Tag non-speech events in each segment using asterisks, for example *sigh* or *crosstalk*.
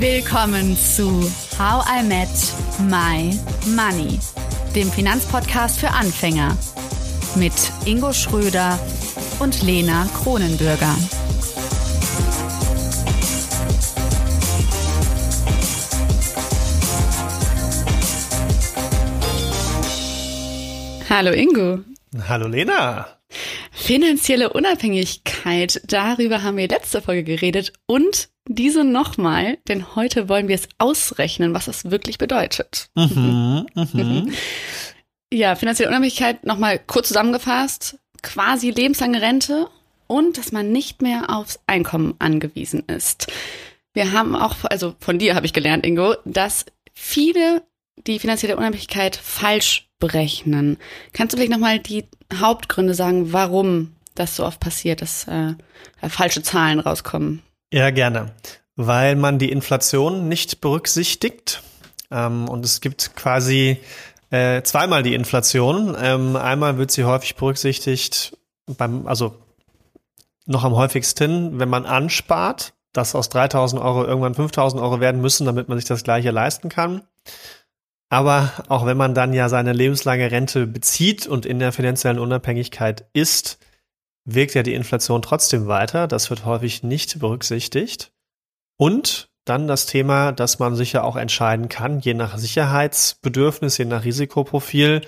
Willkommen zu How I Met My Money, dem Finanzpodcast für Anfänger mit Ingo Schröder und Lena Kronenbürger. Hallo Ingo. Hallo Lena. Finanzielle Unabhängigkeit, darüber haben wir letzte Folge geredet und diese nochmal, denn heute wollen wir es ausrechnen, was es wirklich bedeutet. Mhm, mhm. Ja, finanzielle Unabhängigkeit nochmal kurz zusammengefasst, quasi lebenslange Rente und dass man nicht mehr aufs Einkommen angewiesen ist. Wir haben auch, also von dir habe ich gelernt, Ingo, dass viele die finanzielle Unabhängigkeit falsch berechnen. Kannst du vielleicht nochmal die Hauptgründe sagen, warum das so oft passiert, dass äh, falsche Zahlen rauskommen? Ja, gerne. Weil man die Inflation nicht berücksichtigt. Ähm, und es gibt quasi äh, zweimal die Inflation. Ähm, einmal wird sie häufig berücksichtigt beim, also noch am häufigsten, wenn man anspart, dass aus 3000 Euro irgendwann 5000 Euro werden müssen, damit man sich das Gleiche leisten kann. Aber auch wenn man dann ja seine lebenslange Rente bezieht und in der finanziellen Unabhängigkeit ist, wirkt ja die Inflation trotzdem weiter. Das wird häufig nicht berücksichtigt. Und dann das Thema, dass man sich ja auch entscheiden kann, je nach Sicherheitsbedürfnis, je nach Risikoprofil,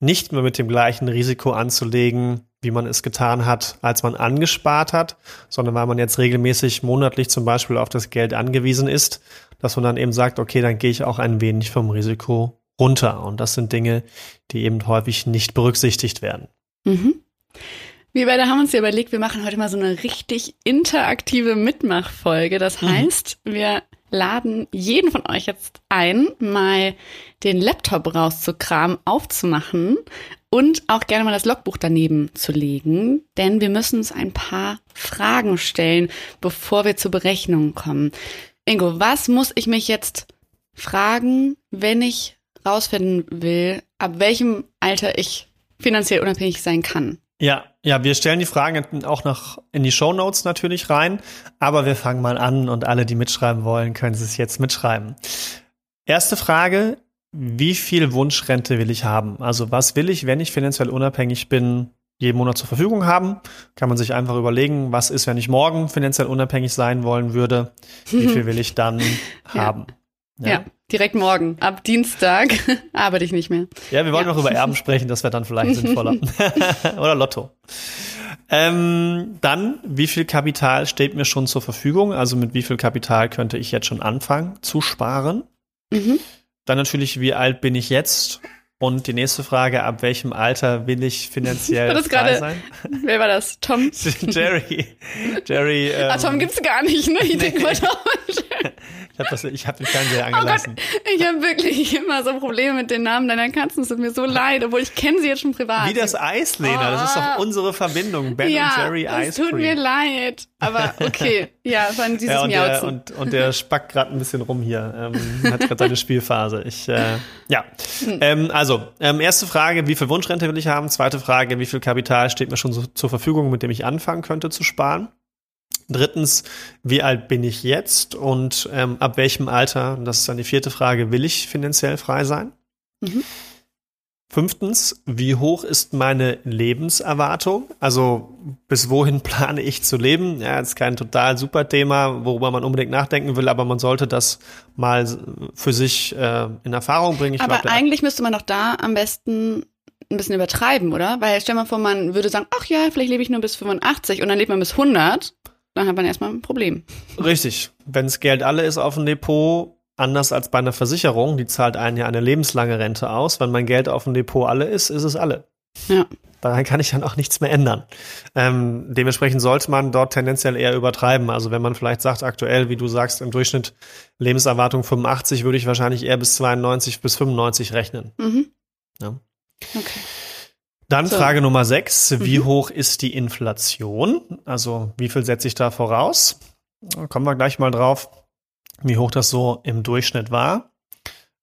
nicht mehr mit dem gleichen Risiko anzulegen, wie man es getan hat, als man angespart hat, sondern weil man jetzt regelmäßig monatlich zum Beispiel auf das Geld angewiesen ist, dass man dann eben sagt, okay, dann gehe ich auch ein wenig vom Risiko runter. Und das sind Dinge, die eben häufig nicht berücksichtigt werden. Mhm. Wir beide haben uns ja überlegt, wir machen heute mal so eine richtig interaktive Mitmachfolge. Das mhm. heißt, mhm. wir laden jeden von euch jetzt ein, mal den Laptop rauszukramen, aufzumachen und auch gerne mal das Logbuch daneben zu legen, denn wir müssen uns ein paar Fragen stellen, bevor wir zur Berechnung kommen. Ingo, was muss ich mich jetzt fragen, wenn ich rausfinden will, ab welchem Alter ich finanziell unabhängig sein kann? Ja, ja, wir stellen die Fragen auch noch in die Show Notes natürlich rein, aber wir fangen mal an und alle, die mitschreiben wollen, können es jetzt mitschreiben. Erste Frage, wie viel Wunschrente will ich haben? Also was will ich, wenn ich finanziell unabhängig bin, jeden Monat zur Verfügung haben? Kann man sich einfach überlegen, was ist, wenn ich morgen finanziell unabhängig sein wollen würde? Wie *laughs* viel will ich dann haben? Ja. ja. Direkt morgen. Ab Dienstag *laughs* arbeite ich nicht mehr. Ja, wir wollen ja. noch über Erben sprechen, das wäre dann vielleicht sinnvoller. *laughs* *laughs* Oder Lotto. Ähm, dann, wie viel Kapital steht mir schon zur Verfügung? Also mit wie viel Kapital könnte ich jetzt schon anfangen zu sparen? Mhm. Dann natürlich, wie alt bin ich jetzt? Und die nächste Frage, ab welchem Alter will ich finanziell das frei grade, sein? Wer war das? Tom? Jerry. Jerry. Ähm, ah, Tom ähm, gibt's gar nicht, ne? Ich nee. denke mal, Tom. Ich habe hab den Fernseher angelassen. Oh Gott, ich habe wirklich immer so Probleme mit den Namen deiner Katzen. Es tut mir so leid, obwohl ich kenne sie jetzt schon privat. Wie das Eis, Lena. Oh. Das ist doch ah. unsere Verbindung. Ben ja, und Jerry Ice Es tut mir leid. Aber *laughs* okay. Ja, es war ein süßes ja, und Der, und, und der spackt gerade ein bisschen rum hier. Ähm, hat gerade seine Spielphase. Ich, äh, ja. Hm. Ähm, also, ähm, erste Frage, wie viel Wunschrente will ich haben? Zweite Frage, wie viel Kapital steht mir schon so zur Verfügung, mit dem ich anfangen könnte zu sparen? Drittens, wie alt bin ich jetzt und ähm, ab welchem Alter, das ist dann die vierte Frage, will ich finanziell frei sein? Mhm. Fünftens, wie hoch ist meine Lebenserwartung? Also bis wohin *laughs* plane ich zu leben? Ja, das ist kein total super Thema, worüber man unbedingt nachdenken will, aber man sollte das mal für sich äh, in Erfahrung bringen. Ich aber glaub, eigentlich müsste man doch da am besten ein bisschen übertreiben, oder? Weil stell mal vor, man würde sagen, ach ja, vielleicht lebe ich nur bis 85 und dann lebt man bis 100 dann hat man erstmal ein Problem. Richtig. Wenn das Geld alle ist auf dem Depot, anders als bei einer Versicherung, die zahlt einen ja eine lebenslange Rente aus. Wenn mein Geld auf dem Depot alle ist, ist es alle. Ja. Daran kann ich dann auch nichts mehr ändern. Ähm, dementsprechend sollte man dort tendenziell eher übertreiben. Also wenn man vielleicht sagt, aktuell, wie du sagst, im Durchschnitt Lebenserwartung 85, würde ich wahrscheinlich eher bis 92 bis 95 rechnen. Mhm. Ja. Okay. Dann so. Frage Nummer sechs. Wie mhm. hoch ist die Inflation? Also wie viel setze ich da voraus? Da kommen wir gleich mal drauf, wie hoch das so im Durchschnitt war.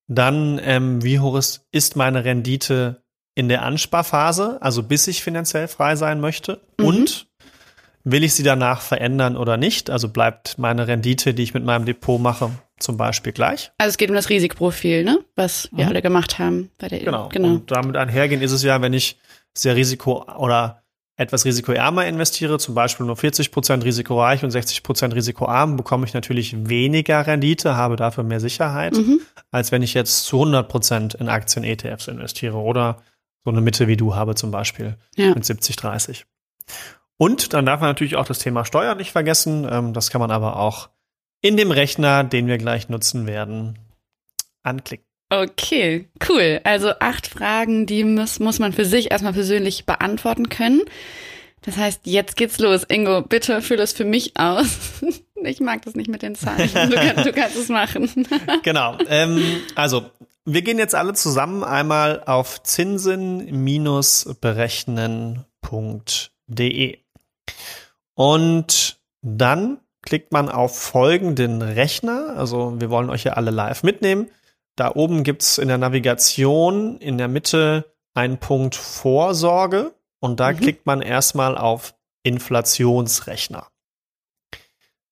Dann, ähm, wie hoch ist, ist meine Rendite in der Ansparphase, also bis ich finanziell frei sein möchte? Mhm. Und will ich sie danach verändern oder nicht? Also bleibt meine Rendite, die ich mit meinem Depot mache, zum Beispiel gleich? Also es geht um das Risikoprofil, ne? was wir mhm. alle gemacht haben. Bei der, genau. genau. Und damit einhergehen ist es ja, wenn ich sehr risiko- oder etwas risikoärmer investiere, zum Beispiel nur 40 Prozent risikoreich und 60 Prozent risikoarm, bekomme ich natürlich weniger Rendite, habe dafür mehr Sicherheit, mhm. als wenn ich jetzt zu 100 Prozent in Aktien-ETFs investiere oder so eine Mitte wie du habe zum Beispiel ja. mit 70, 30. Und dann darf man natürlich auch das Thema Steuern nicht vergessen. Ähm, das kann man aber auch in dem Rechner, den wir gleich nutzen werden, anklicken. Okay, cool. Also acht Fragen, die muss, muss man für sich erstmal persönlich beantworten können. Das heißt, jetzt geht's los. Ingo, bitte füll es für mich aus. *laughs* Ich mag das nicht mit den Zahlen. *laughs* Du, kann, du kannst es machen. *laughs* Genau. Ähm, also, wir gehen jetzt alle zusammen einmal auf zinsen-berechnen.de. Und dann klickt man auf folgenden Rechner. Also, wir wollen euch ja alle live mitnehmen. Da oben gibt's in der Navigation in der Mitte einen Punkt Vorsorge und da mhm. klickt man erstmal auf Inflationsrechner.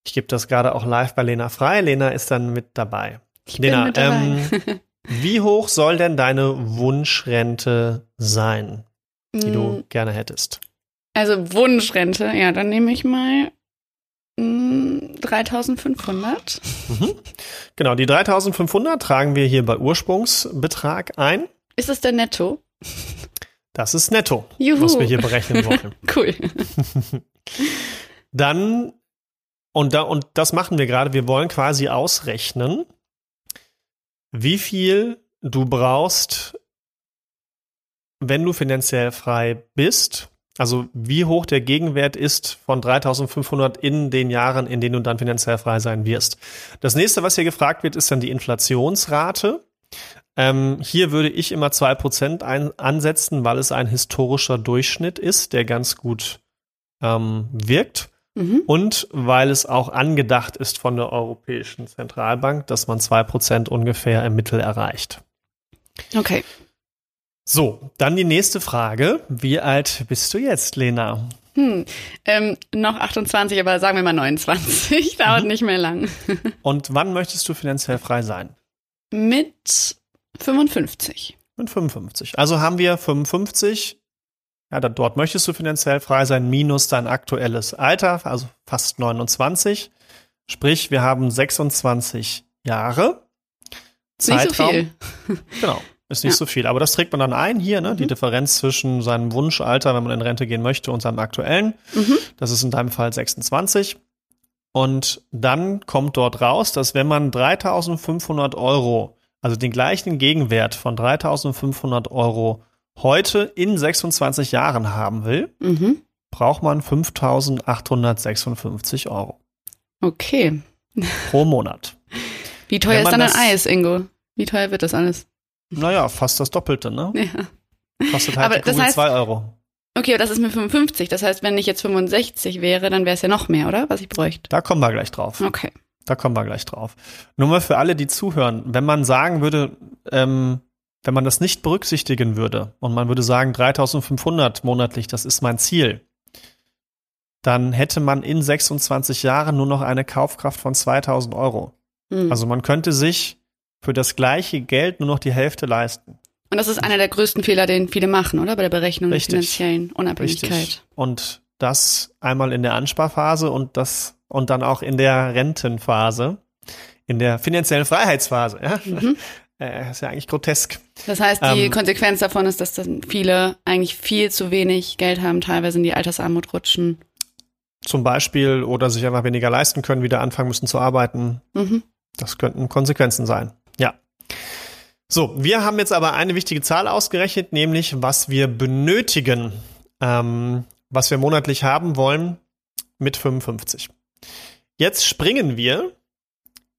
Ich gebe das gerade auch live bei Lena frei. Lena ist dann mit dabei. Ich Lena, mit dabei. Ähm, *laughs* wie hoch soll denn deine Wunschrente sein, die mm. du gerne hättest? Also Wunschrente, ja, dann nehme ich mal 3500. Mhm. Genau, die 3500 tragen wir hier bei Ursprungsbetrag ein. Ist es der Netto? Das ist netto, Juhu. was wir hier berechnen wollen. *laughs* cool. *laughs* Dann, und, da, und das machen wir gerade, wir wollen quasi ausrechnen, wie viel du brauchst, wenn du finanziell frei bist, also wie hoch der Gegenwert ist von 3500 in den Jahren, in denen du dann finanziell frei sein wirst. Das nächste, was hier gefragt wird, ist dann die Inflationsrate. Ähm, hier würde ich immer zwei Prozent ansetzen, weil es ein historischer Durchschnitt ist, der ganz gut ähm, wirkt. Mhm. Und weil es auch angedacht ist von der Europäischen Zentralbank, dass man zwei Prozent ungefähr im Mittel erreicht. Okay. So, dann die nächste Frage. Wie alt bist du jetzt, Lena? Hm, ähm, noch 28, aber sagen wir mal 29. *laughs* Dauert mhm. nicht mehr lang. *laughs* Und wann möchtest du finanziell frei sein? Mit 55. Mit 55. Also haben wir 55. Ja, da, dort möchtest du finanziell frei sein, minus dein aktuelles Alter, also fast 29. Sprich, wir haben 26 Jahre. Zeitraum. Nicht so viel. Genau. *laughs* Ist nicht ja. so viel. Aber das trägt man dann ein hier, ne? Mhm. Die Differenz zwischen seinem Wunschalter, wenn man in Rente gehen möchte, und seinem aktuellen. Mhm. Das ist in deinem Fall 26. Und dann kommt dort raus, dass wenn man 3500 Euro, also den gleichen Gegenwert von 3500 Euro heute in 26 Jahren haben will, mhm. braucht man 5856 Euro. Okay. Pro Monat. Wie teuer ist dann ein Eis, Ingo? Wie teuer wird das alles? Naja, fast das Doppelte, ne? Ja. Kostet halt aber die Kugel 2 Euro. Okay, aber das ist mir 55. Das heißt, wenn ich jetzt 65 wäre, dann wäre es ja noch mehr, oder? Was ich bräuchte. Da kommen wir gleich drauf. Okay. Da kommen wir gleich drauf. Nur mal für alle, die zuhören, wenn man sagen würde, ähm, wenn man das nicht berücksichtigen würde und man würde sagen 3500 monatlich, das ist mein Ziel, dann hätte man in 26 Jahren nur noch eine Kaufkraft von 2000 Euro. Mhm. Also man könnte sich für das gleiche Geld nur noch die Hälfte leisten. Und das ist einer der größten Fehler, den viele machen, oder? Bei der Berechnung Richtig. der finanziellen Unabhängigkeit. Richtig. Und das einmal in der Ansparphase und das und dann auch in der Rentenphase, in der finanziellen Freiheitsphase. Ja? Mhm. *laughs* Äh, ist ja eigentlich grotesk. Das heißt, die ähm, Konsequenz davon ist, dass dann viele eigentlich viel zu wenig Geld haben, teilweise in die Altersarmut rutschen. Zum Beispiel oder sich einfach weniger leisten können, wieder anfangen müssen zu arbeiten. Mhm. Das könnten Konsequenzen sein. So, wir haben jetzt aber eine wichtige Zahl ausgerechnet, nämlich was wir benötigen, ähm, was wir monatlich haben wollen mit 55. Jetzt springen wir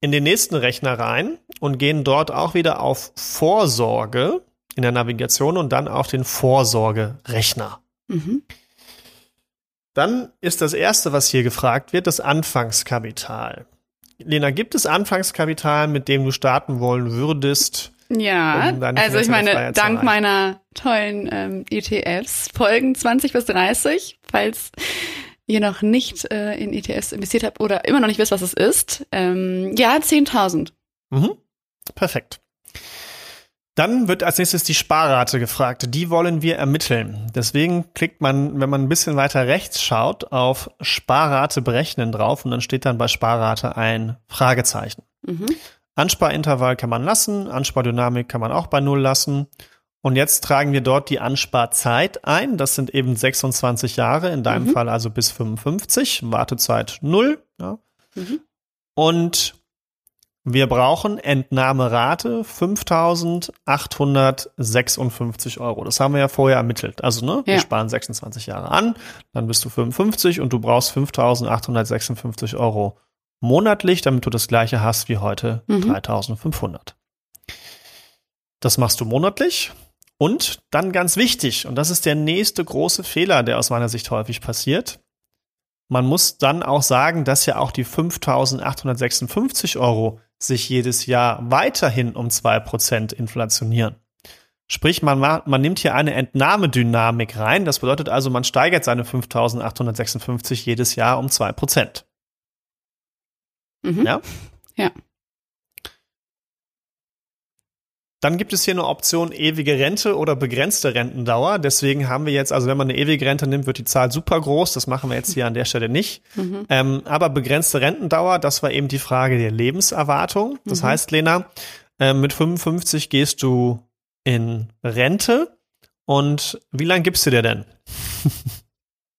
in den nächsten Rechner rein und gehen dort auch wieder auf Vorsorge in der Navigation und dann auf den Vorsorgerechner. Mhm. Dann ist das erste, was hier gefragt wird, das Anfangskapital. Lena, gibt es Anfangskapital, mit dem du starten wollen würdest? Ja, um also ich meine, dank meiner tollen ähm, ETFs folgen 20 bis 30, falls ihr noch nicht äh, in ETFs investiert habt oder immer noch nicht wisst, was es ist, ähm, ja, 10.000. Mhm. Perfekt. Dann wird als nächstes die Sparrate gefragt. Die wollen wir ermitteln. Deswegen klickt man, wenn man ein bisschen weiter rechts schaut, auf Sparrate berechnen drauf und dann steht dann bei Sparrate ein Fragezeichen. Mhm. Ansparintervall kann man lassen, Anspardynamik kann man auch bei Null lassen. Und jetzt tragen wir dort die Ansparzeit ein. Das sind eben 26 Jahre, in deinem mhm. Fall also bis 55, Wartezeit Null. Ja. Mhm. Und wir brauchen Entnahmerate 5.856 Euro. Das haben wir ja vorher ermittelt. Also, ne, ja. wir sparen 26 Jahre an, dann bist du 55 und du brauchst 5.856 Euro monatlich, damit du das gleiche hast wie heute, mhm. 3.500. Das machst du monatlich. Und dann ganz wichtig, und das ist der nächste große Fehler, der aus meiner Sicht häufig passiert. Man muss dann auch sagen, dass ja auch die 5.856 Euro sich jedes Jahr weiterhin um zwei Prozent inflationieren. Sprich, man, man nimmt hier eine Entnahmedynamik rein. Das bedeutet also, man steigert seine 5.856 jedes Jahr um zwei Prozent. Mhm. Ja? Ja. Dann gibt es hier eine Option ewige Rente oder begrenzte Rentendauer. Deswegen haben wir jetzt, also wenn man eine ewige Rente nimmt, wird die Zahl super groß. Das machen wir jetzt hier an der Stelle nicht. Mhm. Ähm, aber begrenzte Rentendauer, das war eben die Frage der Lebenserwartung. Das mhm. heißt, Lena, äh, mit 55 gehst du in Rente. Und wie lange gibst du dir denn?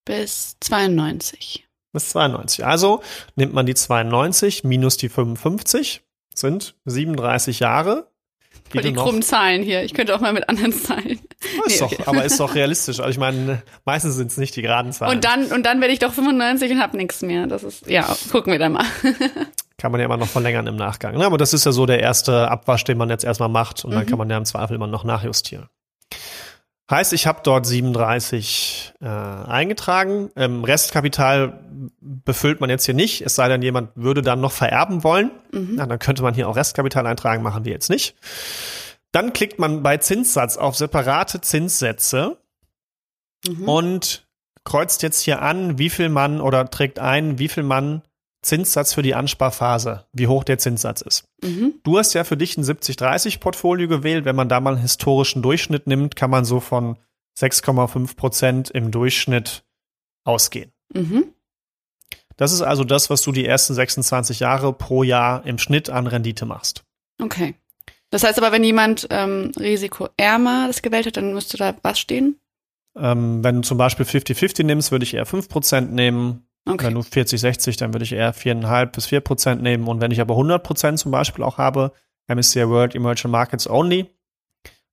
Bis 92. Bis 92. Also nimmt man die 92 minus die 55, sind 37 Jahre Voll die krummen Zahlen hier. Ich könnte auch mal mit anderen Zahlen. Oh, ist nee, doch, aber ist doch *laughs* realistisch. Also ich meine, meistens sind es nicht die geraden Zahlen. Und dann, und dann werde ich doch 95 und habe nichts mehr. Das ist, ja, gucken wir dann mal. *laughs* kann man ja immer noch verlängern im Nachgang. Ne? Aber das ist ja so der erste Abwasch, den man jetzt erstmal macht und mhm. dann kann man ja im Zweifel immer noch nachjustieren. Heißt, ich habe dort 37 äh, eingetragen. Ähm, Restkapital befüllt man jetzt hier nicht, es sei denn, jemand würde dann noch vererben wollen. Mhm. Na, dann könnte man hier auch Restkapital eintragen, machen wir jetzt nicht. Dann klickt man bei Zinssatz auf separate Zinssätze mhm. und kreuzt jetzt hier an, wie viel man oder trägt ein, wie viel man Zinssatz für die Ansparphase, wie hoch der Zinssatz ist. Mhm. Du hast ja für dich ein 70-30-Portfolio gewählt. Wenn man da mal einen historischen Durchschnitt nimmt, kann man so von 6,5 Prozent im Durchschnitt ausgehen. Mhm. Das ist also das, was du die ersten 26 Jahre pro Jahr im Schnitt an Rendite machst. Okay. Das heißt aber, wenn jemand ähm, risikoärmer das gewählt hat, dann müsste da was stehen? Ähm, wenn du zum Beispiel 50-50 nimmst, würde ich eher 5% nehmen. Okay. Wenn du 40, 60, dann würde ich eher 4,5 bis 4 Prozent nehmen. Und wenn ich aber 100 Prozent zum Beispiel auch habe, MSCI World Emerging Markets Only,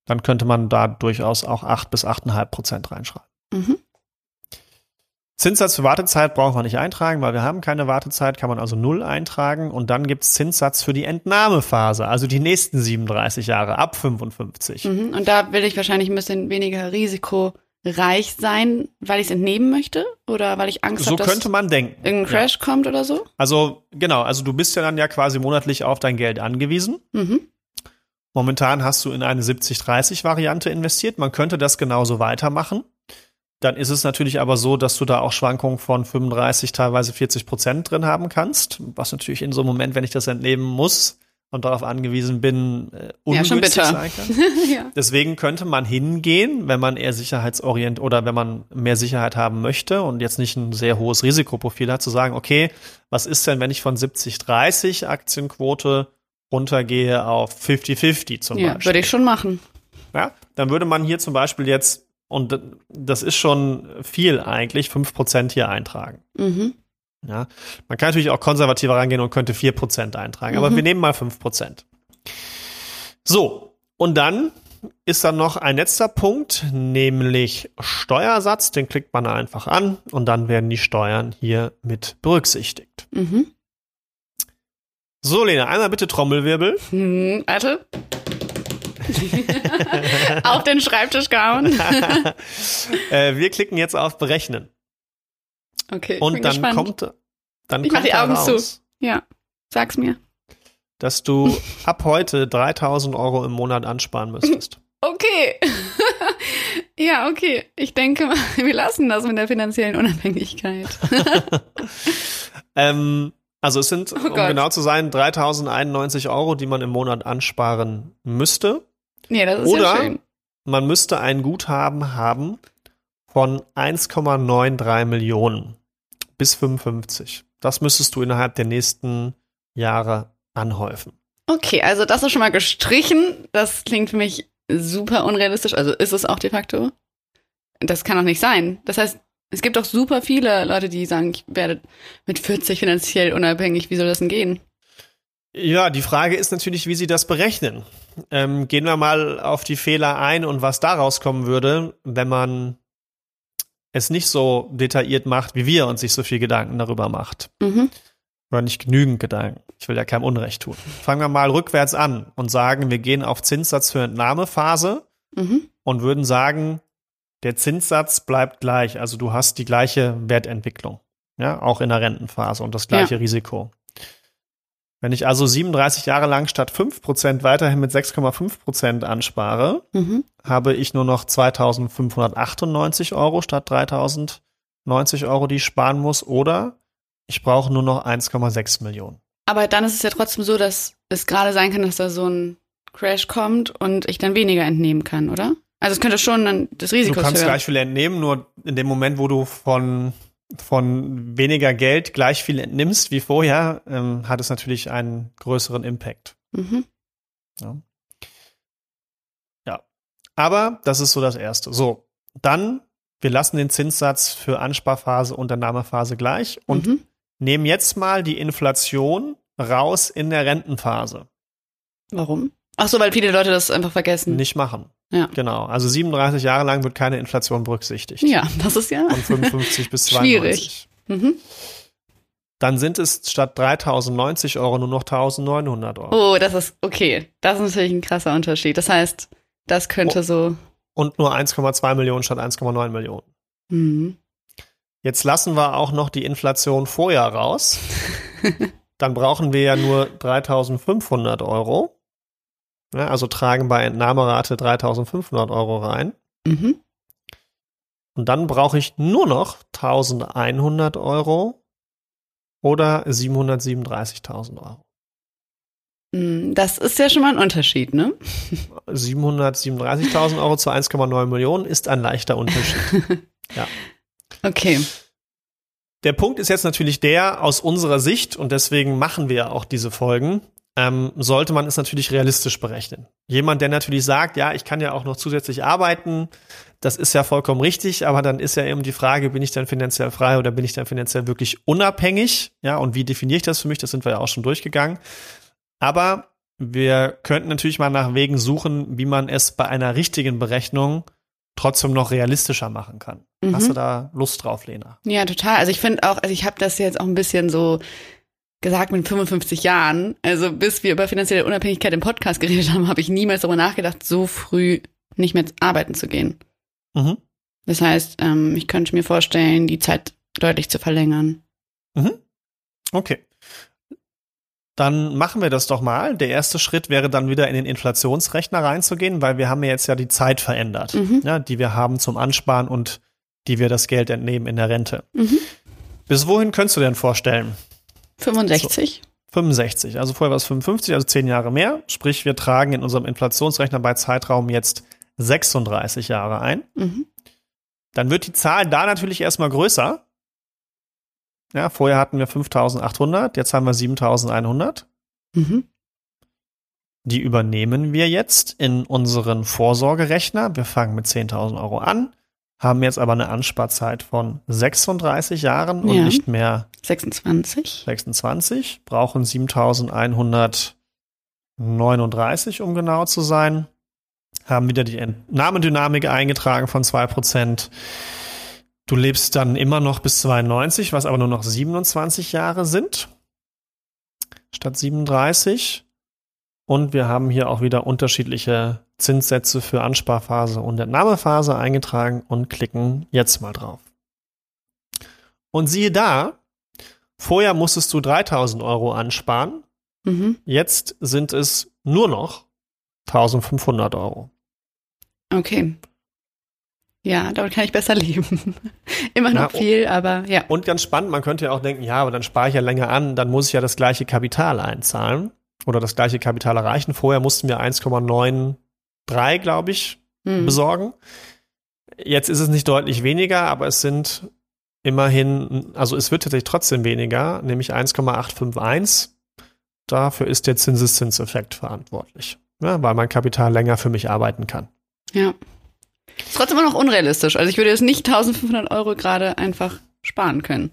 dann könnte man da durchaus auch 8 bis 8,5 Prozent reinschreiben. Mhm. Zinssatz für Wartezeit braucht man nicht eintragen, weil wir haben keine Wartezeit, kann man also null eintragen. Und dann gibt es Zinssatz für die Entnahmephase, also die nächsten 37 Jahre ab 55. Mhm. Und da will ich wahrscheinlich ein bisschen weniger Risiko reich sein, weil ich es entnehmen möchte oder weil ich Angst so habe, dass könnte man denken. irgendein Crash ja. kommt oder so? Also genau, also du bist ja dann ja quasi monatlich auf dein Geld angewiesen. Mhm. Momentan hast du in eine 70-30-Variante investiert. Man könnte das genauso weitermachen. Dann ist es natürlich aber so, dass du da auch Schwankungen von 35, teilweise 40 Prozent drin haben kannst, was natürlich in so einem Moment, wenn ich das entnehmen muss, und darauf angewiesen bin, äh, ungünstig ja, sein kann. *laughs* ja. Deswegen könnte man hingehen, wenn man eher sicherheitsorient oder wenn man mehr Sicherheit haben möchte und jetzt nicht ein sehr hohes Risikoprofil hat, zu sagen, okay, was ist denn, wenn ich von 70-30 Aktienquote runtergehe auf 50-50 zum ja, Beispiel? Würde ich schon machen. Ja, dann würde man hier zum Beispiel jetzt, und das ist schon viel eigentlich, 5% hier eintragen. Mhm. Ja, man kann natürlich auch konservativer rangehen und könnte 4% eintragen, aber mhm. wir nehmen mal 5%. So, und dann ist dann noch ein letzter Punkt, nämlich Steuersatz. Den klickt man einfach an und dann werden die Steuern hier mit berücksichtigt. Mhm. So, Lena, einmal bitte Trommelwirbel. Hm, warte. *laughs* auf den Schreibtisch gehauen. *laughs* äh, wir klicken jetzt auf Berechnen. Okay. Und dann gespannt. kommt, dann ich kommt die Augen raus, zu. Ja, sag's mir. Dass du *laughs* ab heute 3000 Euro im Monat ansparen müsstest. *laughs* Okay. *laughs* ja, okay. Ich denke mal, wir lassen das mit der finanziellen Unabhängigkeit. ähm, also es sind, Oh um genau zu sein, 3091 Euro, die man im Monat ansparen müsste. nee, das ist Oder ja schön. man müsste ein Guthaben haben von 1,93 Millionen bis 55. Das müsstest du innerhalb der nächsten Jahre anhäufen. Okay, also das ist schon mal gestrichen. Das klingt für mich super unrealistisch. Also ist es auch de facto. Das kann doch nicht sein. Das heißt, es gibt doch super viele Leute, die sagen, ich werde mit 40 finanziell unabhängig. Wie soll das denn gehen? Ja, die Frage ist natürlich, wie sie das berechnen. Ähm, gehen wir mal auf die Fehler ein und was daraus kommen würde, wenn man es nicht so detailliert macht, wie wir uns sich so viel Gedanken darüber macht. Mhm. Oder nicht genügend Gedanken. Ich will ja keinem Unrecht tun. Fangen wir mal rückwärts an und sagen, wir gehen auf Zinssatz für Entnahmephase Mhm. und würden sagen, der Zinssatz bleibt gleich. Also du hast die gleiche Wertentwicklung. Ja, auch in der Rentenphase und das gleiche Ja. Risiko. Wenn ich also 37 Jahre lang statt 5% weiterhin mit 6,5% anspare, Mhm. habe ich nur noch 2598 Euro statt 3090 Euro, die ich sparen muss, oder ich brauche nur noch 1,6 Millionen. Aber dann ist es ja trotzdem so, dass es gerade sein kann, dass da so ein Crash kommt und ich dann weniger entnehmen kann, oder? Also es könnte schon dann das Du Risiko kannst höher. gleich viel entnehmen, nur in dem Moment, wo du von, von weniger Geld gleich viel entnimmst wie vorher, ähm, hat es natürlich einen größeren Impact. Mhm. Ja. ja. Aber das ist so das Erste. So, dann, wir lassen den Zinssatz für Ansparphase und Entnahmephase gleich und mhm. nehmen jetzt mal die Inflation raus in der Rentenphase. Warum? Ach so, weil viele Leute das einfach vergessen. Nicht machen. Ja. Genau. Also 37 Jahre lang wird keine Inflation berücksichtigt. Ja, das ist ja Von 55 bis 92. *laughs* Schwierig. Mhm. Dann sind es statt 3090 Euro nur noch 1900 Euro. Oh, das ist okay. Das ist natürlich ein krasser Unterschied. Das heißt, das könnte Oh. so. Und nur 1,2 Millionen statt 1,9 Millionen. Mhm. Jetzt lassen wir auch noch die Inflation vorher raus. *laughs* Dann brauchen wir ja nur 3500 Euro. Ja, also tragen bei Entnahmerate 3500 Euro rein. Mhm. Und dann brauche ich nur noch 1100 Euro oder 737.000 Euro. Mm, Das ist ja schon mal ein Unterschied, ne? 737.000 Euro zu 1,9 Millionen ist ein leichter Unterschied. *laughs* Okay. Der Punkt ist jetzt natürlich der, aus unserer Sicht, und deswegen machen wir auch diese Folgen, ähm, sollte man es natürlich realistisch berechnen. Jemand, der natürlich sagt, ja, ich kann ja auch noch zusätzlich arbeiten, das ist ja vollkommen richtig, aber dann ist ja eben die Frage, bin ich dann finanziell frei oder bin ich dann finanziell wirklich unabhängig? Ja, und wie definiere ich das für mich? Das sind wir ja auch schon durchgegangen. Aber wir könnten natürlich mal nach Wegen suchen, wie man es bei einer richtigen Berechnung trotzdem noch realistischer machen kann. Mhm. Hast du da Lust drauf, Lena? Ja, total. Also ich finde auch, also ich habe das jetzt auch ein bisschen so gesagt mit 55 Jahren. Also bis wir über finanzielle Unabhängigkeit im Podcast geredet haben, habe ich niemals darüber nachgedacht, so früh nicht mehr arbeiten zu gehen. Mhm. Das heißt, ähm, ich könnte mir vorstellen, die Zeit deutlich zu verlängern. Okay. Dann machen wir das doch mal. Der erste Schritt wäre dann wieder in den Inflationsrechner reinzugehen, weil wir haben ja jetzt ja die Zeit verändert, Mhm. ja, die wir haben zum Ansparen und die wir das Geld entnehmen in der Rente. Mhm. Bis wohin könntest du denn vorstellen? 65? 65. Also vorher war es 55, also 10 Jahre mehr. Sprich, wir tragen in unserem Inflationsrechner bei Zeitraum jetzt 36 Jahre ein. Mhm. Dann wird die Zahl da natürlich erstmal größer. Ja, vorher hatten wir 5800, jetzt haben wir 7100. Mhm. Die übernehmen wir jetzt in unseren Vorsorgerechner. Wir fangen mit 10.000 Euro an, haben jetzt aber eine Ansparzeit von 36 Jahren und Ja. nicht mehr 26? 26, brauchen 7.139, um genau zu sein. Haben wieder die Entnahmedynamik eingetragen von 2%. Du lebst dann immer noch bis 92, was aber nur noch 27 Jahre sind, statt 37. Und wir haben hier auch wieder unterschiedliche Zinssätze für Ansparphase und Entnahmephase eingetragen und klicken jetzt mal drauf. Und siehe da, vorher musstest du 3000 Euro ansparen, Mhm. jetzt sind es nur noch 1500 Euro. Okay. Ja, damit kann ich besser *laughs* leben. Immer noch Ja, viel, aber ja. Und ganz spannend, man könnte ja auch denken, ja, aber dann spare ich ja länger an, dann muss ich ja das gleiche Kapital einzahlen oder das gleiche Kapital erreichen. Vorher mussten wir 1,93, glaube ich, Hm. besorgen. Jetzt ist es nicht deutlich weniger, aber es sind immerhin, also es wird tatsächlich trotzdem weniger, nämlich 1,851. Dafür ist der Zinseszinseffekt verantwortlich, ja, weil mein Kapital länger für mich arbeiten kann. Ja. Ist trotzdem immer noch unrealistisch. Also ich würde jetzt nicht 1500 Euro gerade einfach sparen können.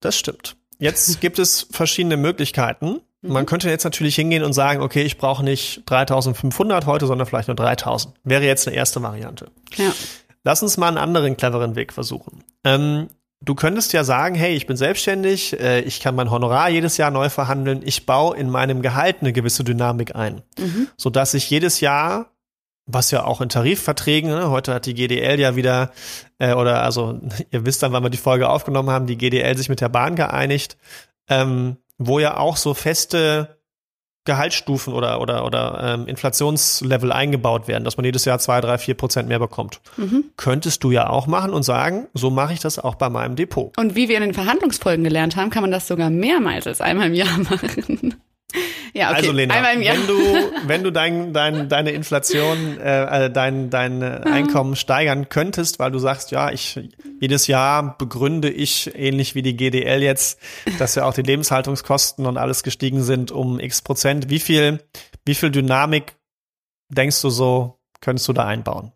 Das stimmt. Jetzt gibt es verschiedene Möglichkeiten. Mhm. Man könnte jetzt natürlich hingehen und sagen, okay, ich brauche nicht 3500 heute, sondern vielleicht nur 3000. Wäre jetzt eine erste Variante. Ja. Lass uns mal einen anderen cleveren Weg versuchen. Ähm, du könntest ja sagen, hey, ich bin selbstständig, äh, ich kann mein Honorar jedes Jahr neu verhandeln, ich baue in meinem Gehalt eine gewisse Dynamik ein, Mhm. sodass ich jedes Jahr, was ja auch in Tarifverträgen, ne, heute hat die GDL ja wieder, äh, oder also *laughs* ihr wisst dann, wann wir die Folge aufgenommen haben, die GDL sich mit der Bahn geeinigt, ähm, wo ja auch so feste Gehaltsstufen oder, oder, oder ähm, Inflationslevel eingebaut werden, dass man jedes Jahr zwei, drei, vier Prozent mehr bekommt. Mhm. Könntest du ja auch machen und sagen, so mache ich das auch bei meinem Depot. Und wie wir in den Verhandlungsfolgen gelernt haben, kann man das sogar mehrmals als einmal im Jahr *laughs* machen. Ja, okay. Also Lena, wenn du, wenn du dein, dein, deine Inflation, äh, äh, dein, dein äh, Einkommen steigern könntest, weil du sagst, ja, ich jedes Jahr begründe ich, ähnlich wie die GDL jetzt, dass ja auch die Lebenshaltungskosten und alles gestiegen sind um x Prozent. Wie viel, wie viel Dynamik denkst du so, könntest du da einbauen?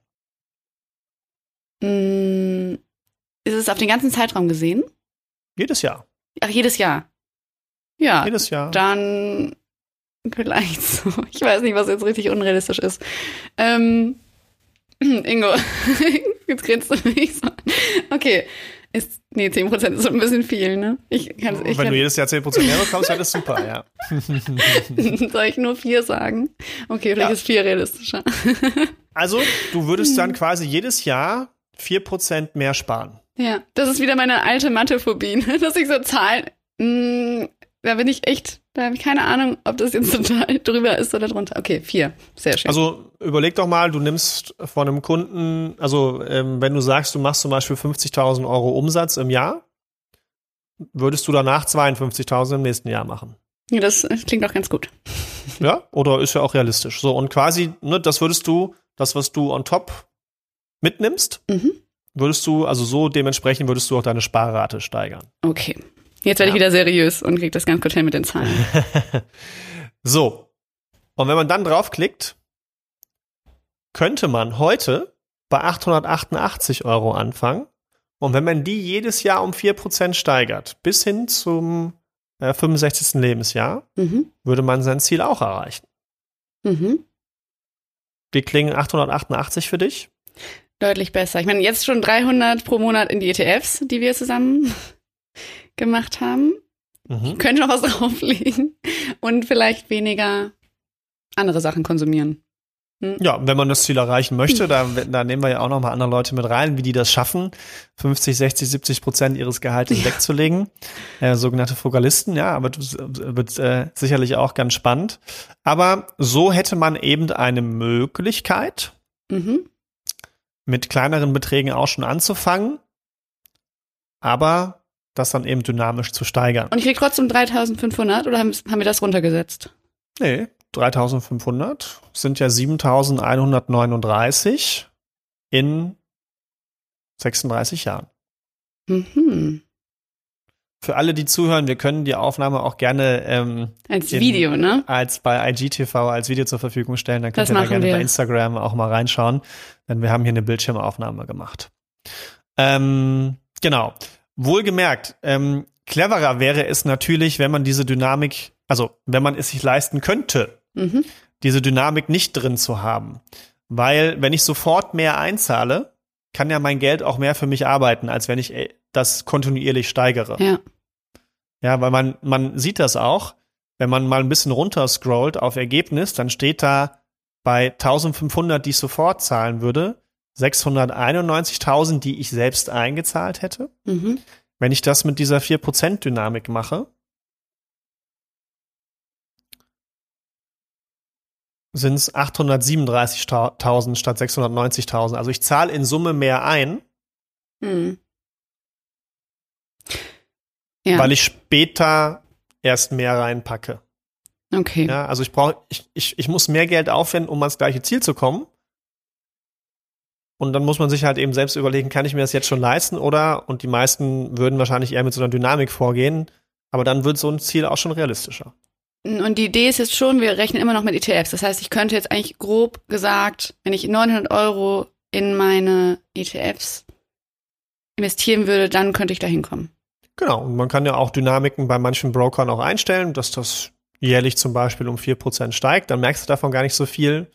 Mm, Ist es auf den ganzen Zeitraum gesehen? Jedes Jahr. Ach, jedes Jahr. Ja, Jedes Jahr. dann vielleicht so. *laughs* Ich weiß nicht, was jetzt richtig unrealistisch ist. Ähm, *clears throat* Ingo, *laughs* jetzt grinst du mich so. Okay, ist, nee, 10% ist schon ein bisschen viel, ne? Ich kann, ich Wenn kann, du jedes Jahr 10% mehr bekommst, wäre das *laughs* super, ja. soll ich nur vier sagen? Okay, vielleicht Ja. ist vier realistischer. Also, du würdest dann quasi jedes Jahr 4% mehr sparen. Ja, das ist wieder meine alte Mathephobie, ne? dass ich so Zahlen, mh, da bin ich echt, da habe ich keine Ahnung, ob das jetzt *laughs* total drüber ist oder drunter. Okay, vier, sehr schön. Also überleg doch mal, du nimmst von einem Kunden, also ähm, wenn du sagst, du machst zum Beispiel 50.000 Euro Umsatz im Jahr, würdest du danach 52.000 im nächsten Jahr machen. ja, das äh, klingt auch ganz gut. *laughs* Ja, oder ist ja auch realistisch. So, und quasi, ne, das würdest du, das, was du on top mitnimmst, Mhm. würdest du, also so dementsprechend würdest du auch deine Sparrate steigern. Okay. Jetzt werde ich Ja. wieder seriös und krieg das ganz gut hin mit den Zahlen. *laughs* So. Und wenn man dann draufklickt, könnte man heute bei 888 Euro anfangen. Und wenn man die jedes Jahr um 4% steigert, bis hin zum äh, 65. Lebensjahr, Mhm. würde man sein Ziel auch erreichen. Mhm. Wie klingen 888 für dich? Deutlich besser. Ich meine, jetzt schon 300 pro Monat in die ETFs, die wir zusammen gemacht haben. Mhm. Könnte noch was *laughs* drauflegen und vielleicht weniger andere Sachen konsumieren. Ja, wenn man das Ziel erreichen möchte, *laughs* da, da nehmen wir ja auch noch mal andere Leute mit rein, wie die das schaffen, 50, 60, 70 Prozent ihres Gehaltes Ja. wegzulegen. Äh, sogenannte Frugalisten, ja, aber das wird äh, sicherlich auch ganz spannend. Aber so hätte man eben eine Möglichkeit, Mhm. mit kleineren Beträgen auch schon anzufangen, aber das dann eben dynamisch zu steigern. Und ich krieg trotzdem 3500 oder haben, haben wir das runtergesetzt? Nee, 3500 sind ja 7139 in 36 Jahren. Mhm. Für alle, die zuhören, wir können die Aufnahme auch gerne ähm, Als In- Video, ne? als bei IGTV als Video zur Verfügung stellen. Dann könnt Das ihr da gerne wir. bei Instagram auch mal reinschauen, denn wir haben hier eine Bildschirmaufnahme gemacht. Ähm, genau. Wohlgemerkt, ähm, cleverer wäre es natürlich, wenn man diese Dynamik, also wenn man es sich leisten könnte, Mhm. diese Dynamik nicht drin zu haben. Weil wenn ich sofort mehr einzahle, kann ja mein Geld auch mehr für mich arbeiten, als wenn ich äh, das kontinuierlich steigere. Ja. Ja, weil man, man sieht das auch, wenn man mal ein bisschen runter scrollt auf Ergebnis, dann steht da bei 1500, die ich sofort zahlen würde, 691.000, die ich selbst eingezahlt hätte. Mhm. Wenn ich das mit dieser 4% Dynamik mache, sind es 837.000 statt 690.000. Also ich zahle in Summe mehr ein, hm. ja. weil ich später erst mehr reinpacke. Okay. Ja, also ich brauche, ich, ich, ich muss mehr Geld aufwenden, um ans gleiche Ziel zu kommen. Und dann muss man sich halt eben selbst überlegen, kann ich mir das jetzt schon leisten oder? Und die meisten würden wahrscheinlich eher mit so einer Dynamik vorgehen. Aber dann wird so ein Ziel auch schon realistischer. Und die Idee ist jetzt schon, wir rechnen immer noch mit ETFs. Das heißt, ich könnte jetzt eigentlich grob gesagt, wenn ich 900 Euro in meine ETFs investieren würde, dann könnte ich da hinkommen. Genau. Und man kann ja auch Dynamiken bei manchen Brokern auch einstellen, dass das jährlich zum Beispiel um 4% steigt. Dann merkst du davon gar nicht so viel.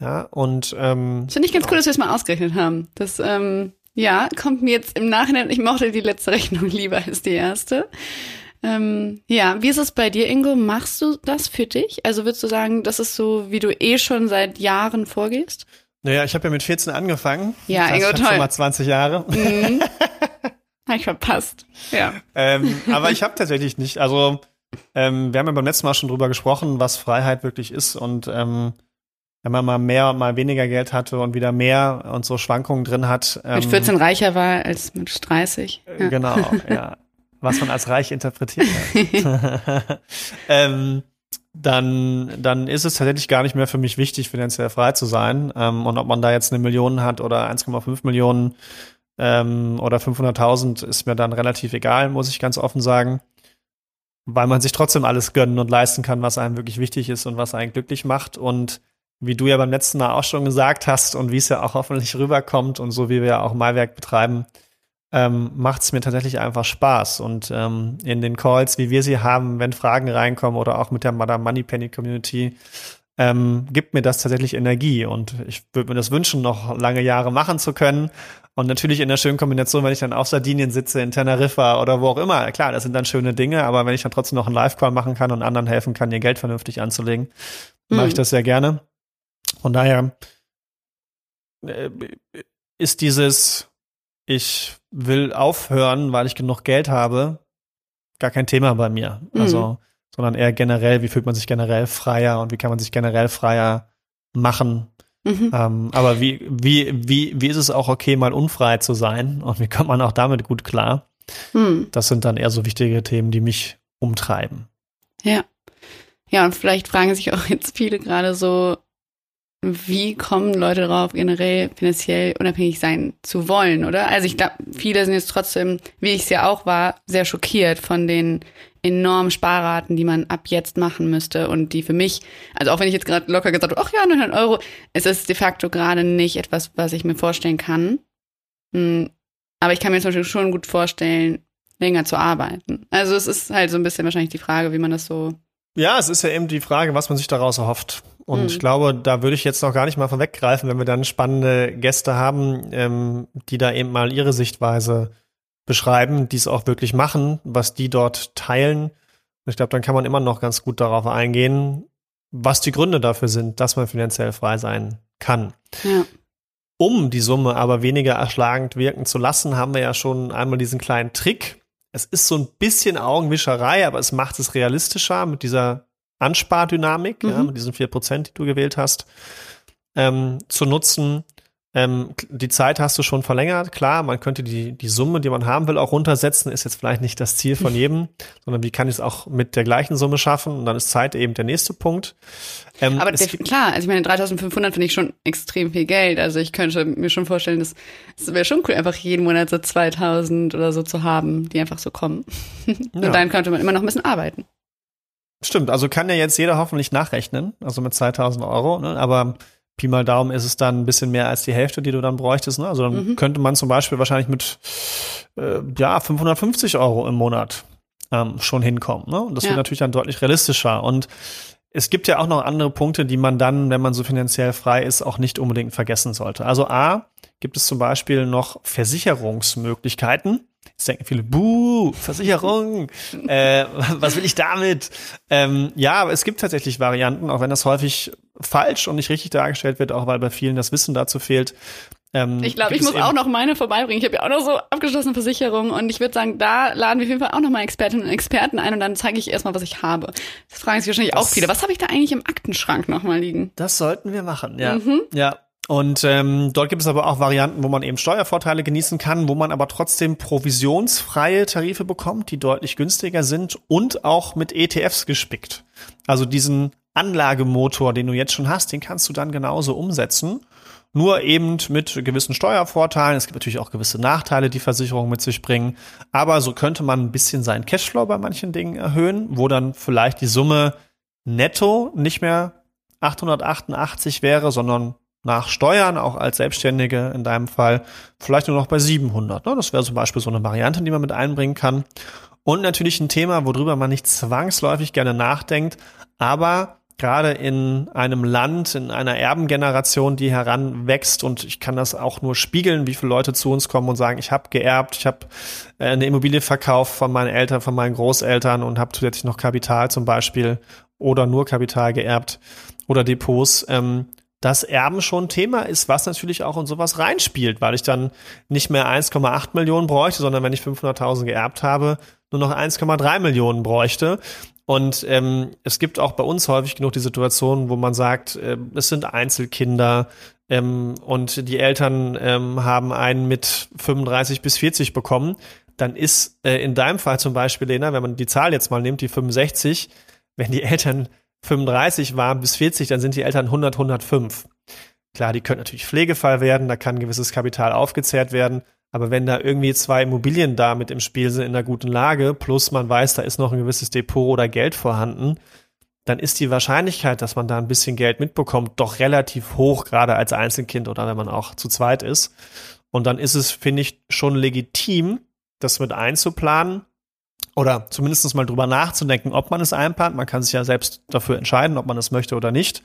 Ja, und ähm, finde ich ganz cool, dass wir es mal ausgerechnet haben. Das ähm, ja kommt mir jetzt im Nachhinein. Ich mochte die letzte *laughs* Rechnung lieber als die erste. Ähm, ja, wie ist es bei dir, Ingo? Machst du das für dich? Also würdest du sagen, das ist so, wie du eh schon seit Jahren vorgehst? Naja, ich habe ja mit 14 angefangen. Ja, das heißt, Ingo, ich toll. schon mal 20 Jahre. Mhm. *laughs* habe ich verpasst. Ja. ähm, aber ich habe tatsächlich nicht. Also ähm, wir haben ja beim letzten Mal schon drüber gesprochen, was Freiheit wirklich ist und ähm, wenn man mal mehr und mal weniger Geld hatte und wieder mehr und so Schwankungen drin hat. Ähm, mit 14 reicher war als mit 30. Ja. Genau, ja. Was man als reich interpretiert hat. *laughs* ähm, dann, dann ist es tatsächlich gar nicht mehr für mich wichtig, finanziell frei zu sein. Ähm, und ob man da jetzt eine Million hat oder 1,5 Millionen ähm, oder 500.000, ist mir dann relativ egal, muss ich ganz offen sagen. Weil man sich trotzdem alles gönnen und leisten kann, was einem wirklich wichtig ist und was einen glücklich macht. Und wie du ja beim letzten Mal auch schon gesagt hast und wie es ja auch hoffentlich rüberkommt und so wie wir ja auch Malwerk betreiben, ähm, macht es mir tatsächlich einfach Spaß. Und ähm, in den Calls, wie wir sie haben, wenn Fragen reinkommen oder auch mit der Madame Moneypenny Community, ähm, gibt mir das tatsächlich Energie. Und ich würde mir das wünschen, noch lange Jahre machen zu können. Und natürlich in der schönen Kombination, wenn ich dann auf Sardinien sitze, in Teneriffa oder wo auch immer. Klar, das sind dann schöne Dinge, aber wenn ich dann trotzdem noch einen Live-Call machen kann und anderen helfen kann, ihr Geld vernünftig anzulegen, mhm. mache ich das sehr gerne. Von daher äh, ist dieses, ich will aufhören, weil ich genug Geld habe, gar kein Thema bei mir. Mhm. Also, sondern eher generell, wie fühlt man sich generell freier und wie kann man sich generell freier machen. Mhm. Ähm, aber wie, wie, wie, wie ist es auch okay, mal unfrei zu sein und wie kommt man auch damit gut klar? Mhm. Das sind dann eher so wichtige Themen, die mich umtreiben. Ja. Ja, und vielleicht fragen sich auch *laughs* jetzt viele gerade so, wie kommen Leute darauf, generell finanziell unabhängig sein zu wollen, oder? Also ich glaube, viele sind jetzt trotzdem, wie ich es ja auch war, sehr schockiert von den enormen Sparraten, die man ab jetzt machen müsste und die für mich, also auch wenn ich jetzt gerade locker gesagt habe, ach ja, 900 Euro, es ist de facto gerade nicht etwas, was ich mir vorstellen kann. Hm, aber ich kann mir zum Beispiel schon gut vorstellen, länger zu arbeiten. Also es ist halt so ein bisschen wahrscheinlich die Frage, wie man das so ja, es ist ja eben die Frage, was man sich daraus erhofft. Und mhm. ich glaube, da würde ich jetzt noch gar nicht mal vorweggreifen, wenn wir dann spannende Gäste haben, ähm, die da eben mal ihre Sichtweise beschreiben, die es auch wirklich machen, was die dort teilen. Und ich glaube, dann kann man immer noch ganz gut darauf eingehen, was die Gründe dafür sind, dass man finanziell frei sein kann. Ja. Um die Summe aber weniger erschlagend wirken zu lassen, haben wir ja schon einmal diesen kleinen Trick, es ist so ein bisschen Augenwischerei, aber es macht es realistischer mit dieser Anspardynamik, mhm. ja, mit diesen vier Prozent, die du gewählt hast, ähm, zu nutzen. Ähm, die Zeit hast du schon verlängert. Klar, man könnte die, die Summe, die man haben will, auch runtersetzen. Ist jetzt vielleicht nicht das Ziel von *laughs* jedem, sondern wie kann ich es auch mit der gleichen Summe schaffen? Und dann ist Zeit eben der nächste Punkt. Ähm, Aber der, klar, also ich meine, 3500 finde ich schon extrem viel Geld. Also ich könnte mir schon vorstellen, es wäre schon cool, einfach jeden Monat so 2000 oder so zu haben, die einfach so kommen. *laughs* Und ja. dann könnte man immer noch ein bisschen arbeiten. Stimmt, also kann ja jetzt jeder hoffentlich nachrechnen, also mit 2000 Euro, ne? aber Pi mal Daumen ist es dann ein bisschen mehr als die Hälfte, die du dann bräuchtest. Ne? Also dann mhm. könnte man zum Beispiel wahrscheinlich mit äh, ja 550 Euro im Monat ähm, schon hinkommen. Ne? Und das ja. wird natürlich dann deutlich realistischer. Und es gibt ja auch noch andere Punkte, die man dann, wenn man so finanziell frei ist, auch nicht unbedingt vergessen sollte. Also A, gibt es zum Beispiel noch Versicherungsmöglichkeiten. Jetzt denken viele, buh, Versicherung, *laughs* äh, was will ich damit? Ähm, ja, aber es gibt tatsächlich Varianten, auch wenn das häufig falsch und nicht richtig dargestellt wird, auch weil bei vielen das Wissen dazu fehlt. Ähm, ich glaube, ich muss auch noch meine vorbeibringen. Ich habe ja auch noch so abgeschlossene Versicherungen und ich würde sagen, da laden wir auf jeden Fall auch noch mal Expertinnen und Experten ein und dann zeige ich erstmal, was ich habe. Das fragen sich wahrscheinlich das, auch viele. Was habe ich da eigentlich im Aktenschrank noch mal liegen? Das sollten wir machen, ja. Mhm. Ja. Und ähm, dort gibt es aber auch Varianten, wo man eben Steuervorteile genießen kann, wo man aber trotzdem provisionsfreie Tarife bekommt, die deutlich günstiger sind und auch mit ETFs gespickt. Also diesen Anlagemotor, den du jetzt schon hast, den kannst du dann genauso umsetzen nur eben mit gewissen Steuervorteilen. Es gibt natürlich auch gewisse Nachteile, die Versicherungen mit sich bringen. Aber so könnte man ein bisschen seinen Cashflow bei manchen Dingen erhöhen, wo dann vielleicht die Summe netto nicht mehr 888 wäre, sondern nach Steuern, auch als Selbstständige in deinem Fall, vielleicht nur noch bei 700. Ne? Das wäre zum Beispiel so eine Variante, die man mit einbringen kann. Und natürlich ein Thema, worüber man nicht zwangsläufig gerne nachdenkt, aber gerade in einem Land, in einer Erbengeneration, die heranwächst und ich kann das auch nur spiegeln, wie viele Leute zu uns kommen und sagen, ich habe geerbt, ich habe äh, eine Immobilie verkauft von meinen Eltern, von meinen Großeltern und habe zusätzlich noch Kapital zum Beispiel oder nur Kapital geerbt oder Depots. Ähm, dass Erben schon Thema ist, was natürlich auch in sowas reinspielt, weil ich dann nicht mehr 1,8 Millionen bräuchte, sondern wenn ich 500.000 geerbt habe, nur noch 1,3 Millionen bräuchte. Und ähm, es gibt auch bei uns häufig genug die Situation, wo man sagt, äh, es sind Einzelkinder ähm, und die Eltern ähm, haben einen mit 35 bis 40 bekommen. Dann ist äh, in deinem Fall zum Beispiel, Lena, wenn man die Zahl jetzt mal nimmt, die 65, wenn die Eltern 35 waren bis 40, dann sind die Eltern 100, 105. Klar, die können natürlich Pflegefall werden, da kann gewisses Kapital aufgezehrt werden. Aber wenn da irgendwie zwei Immobilien da mit im Spiel sind in einer guten Lage, plus man weiß, da ist noch ein gewisses Depot oder Geld vorhanden, dann ist die Wahrscheinlichkeit, dass man da ein bisschen Geld mitbekommt, doch relativ hoch, gerade als Einzelkind oder wenn man auch zu zweit ist. Und dann ist es, finde ich, schon legitim, das mit einzuplanen oder zumindest mal drüber nachzudenken, ob man es einplant. Man kann sich ja selbst dafür entscheiden, ob man es möchte oder nicht.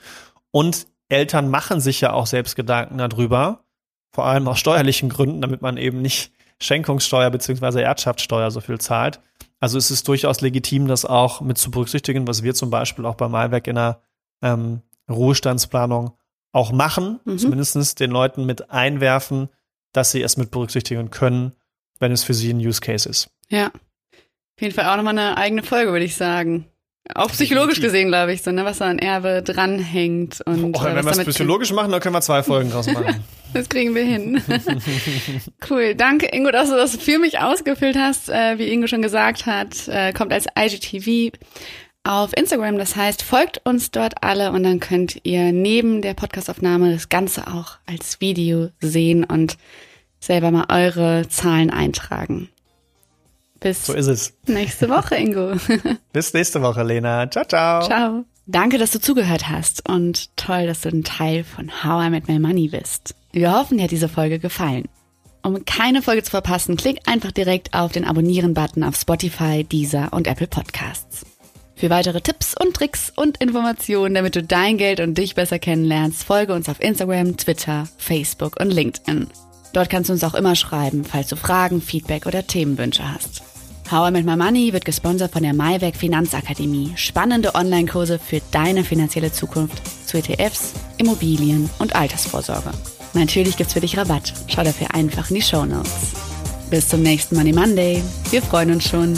Und Eltern machen sich ja auch selbst Gedanken darüber, vor allem aus steuerlichen Gründen, damit man eben nicht Schenkungssteuer beziehungsweise Erbschaftssteuer so viel zahlt. Also es ist durchaus legitim, das auch mit zu berücksichtigen, was wir zum Beispiel auch bei Malwerk in der ähm, Ruhestandsplanung auch machen, mhm. zumindest den Leuten mit einwerfen, dass sie es mit berücksichtigen können, wenn es für sie ein Use Case ist. Ja. Auf jeden Fall auch nochmal eine eigene Folge, würde ich sagen. Auch psychologisch gesehen, glaube ich, so, ne, was da an Erbe dranhängt. Und, oh, wenn wir es psychologisch machen, dann können wir zwei Folgen draus machen. *laughs* das kriegen wir hin. *laughs* cool. Danke, Ingo, dass du das für mich ausgefüllt hast. Äh, wie Ingo schon gesagt hat, äh, kommt als IGTV auf Instagram. Das heißt, folgt uns dort alle und dann könnt ihr neben der Podcastaufnahme das Ganze auch als Video sehen und selber mal eure Zahlen eintragen. Bis so ist es. nächste Woche, Ingo. *laughs* Bis nächste Woche, Lena. Ciao, ciao. Ciao. Danke, dass du zugehört hast und toll, dass du ein Teil von How I Met My Money bist. Wir hoffen, dir hat diese Folge gefallen. Um keine Folge zu verpassen, klick einfach direkt auf den Abonnieren-Button auf Spotify, Deezer und Apple Podcasts. Für weitere Tipps und Tricks und Informationen, damit du dein Geld und dich besser kennenlernst, folge uns auf Instagram, Twitter, Facebook und LinkedIn. Dort kannst du uns auch immer schreiben, falls du Fragen, Feedback oder Themenwünsche hast. How I Met My Money wird gesponsert von der Maiwerk Finanzakademie. Spannende Online-Kurse für deine finanzielle Zukunft zu ETFs, Immobilien und Altersvorsorge. Natürlich gibt's für dich Rabatt. Schau dafür einfach in die Show Notes. Bis zum nächsten Money Monday. Wir freuen uns schon.